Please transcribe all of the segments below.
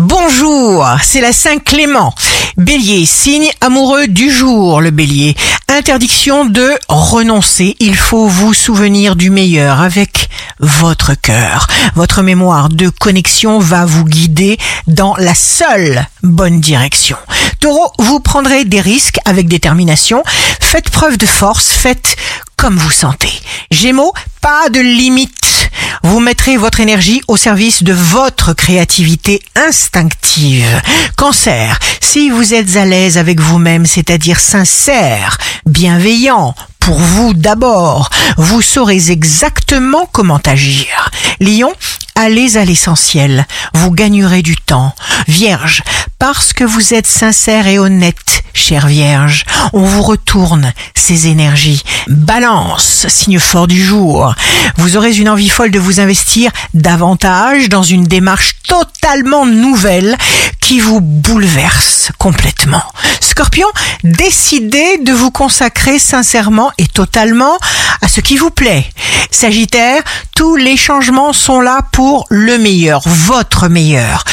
Bonjour, c'est la Saint-Clément. Bélier, signe amoureux du jour, le bélier. Interdiction de renoncer. Il faut vous souvenir du meilleur avec votre cœur. Votre mémoire de connexion va vous guider dans la seule bonne direction. Taureau, vous prendrez des risques avec détermination. Faites preuve de force, faites comme vous sentez. Gémeaux, pas de limite vous mettrez votre énergie au service de votre créativité instinctive. Cancer, si vous êtes à l'aise avec vous-même, c'est-à-dire sincère, bienveillant, pour vous d'abord, vous saurez exactement comment agir. Lion, allez à l'essentiel, vous gagnerez du temps. Vierge, parce que vous êtes sincère et honnête, chère Vierge, on vous retourne ces énergies. Balance, signe fort du jour. Vous aurez une envie folle de vous investir davantage dans une démarche totalement nouvelle qui vous bouleverse complètement. Scorpion, décidez de vous consacrer sincèrement et totalement à ce qui vous plaît. Sagittaire, tous les changements sont là pour le meilleur, votre meilleur.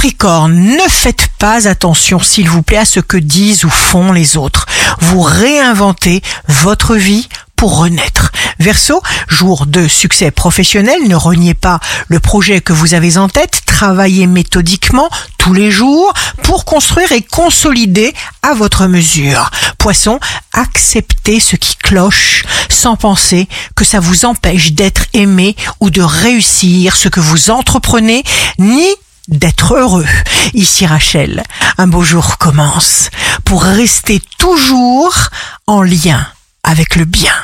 Capricorne, ne faites pas attention s'il vous plaît à ce que disent ou font les autres. Vous réinventez votre vie pour renaître. Verso, jour de succès professionnel, ne reniez pas le projet que vous avez en tête, travaillez méthodiquement tous les jours pour construire et consolider à votre mesure. Poisson, acceptez ce qui cloche sans penser que ça vous empêche d'être aimé ou de réussir ce que vous entreprenez, ni d'être heureux. Ici Rachel, un beau jour commence pour rester toujours en lien avec le bien.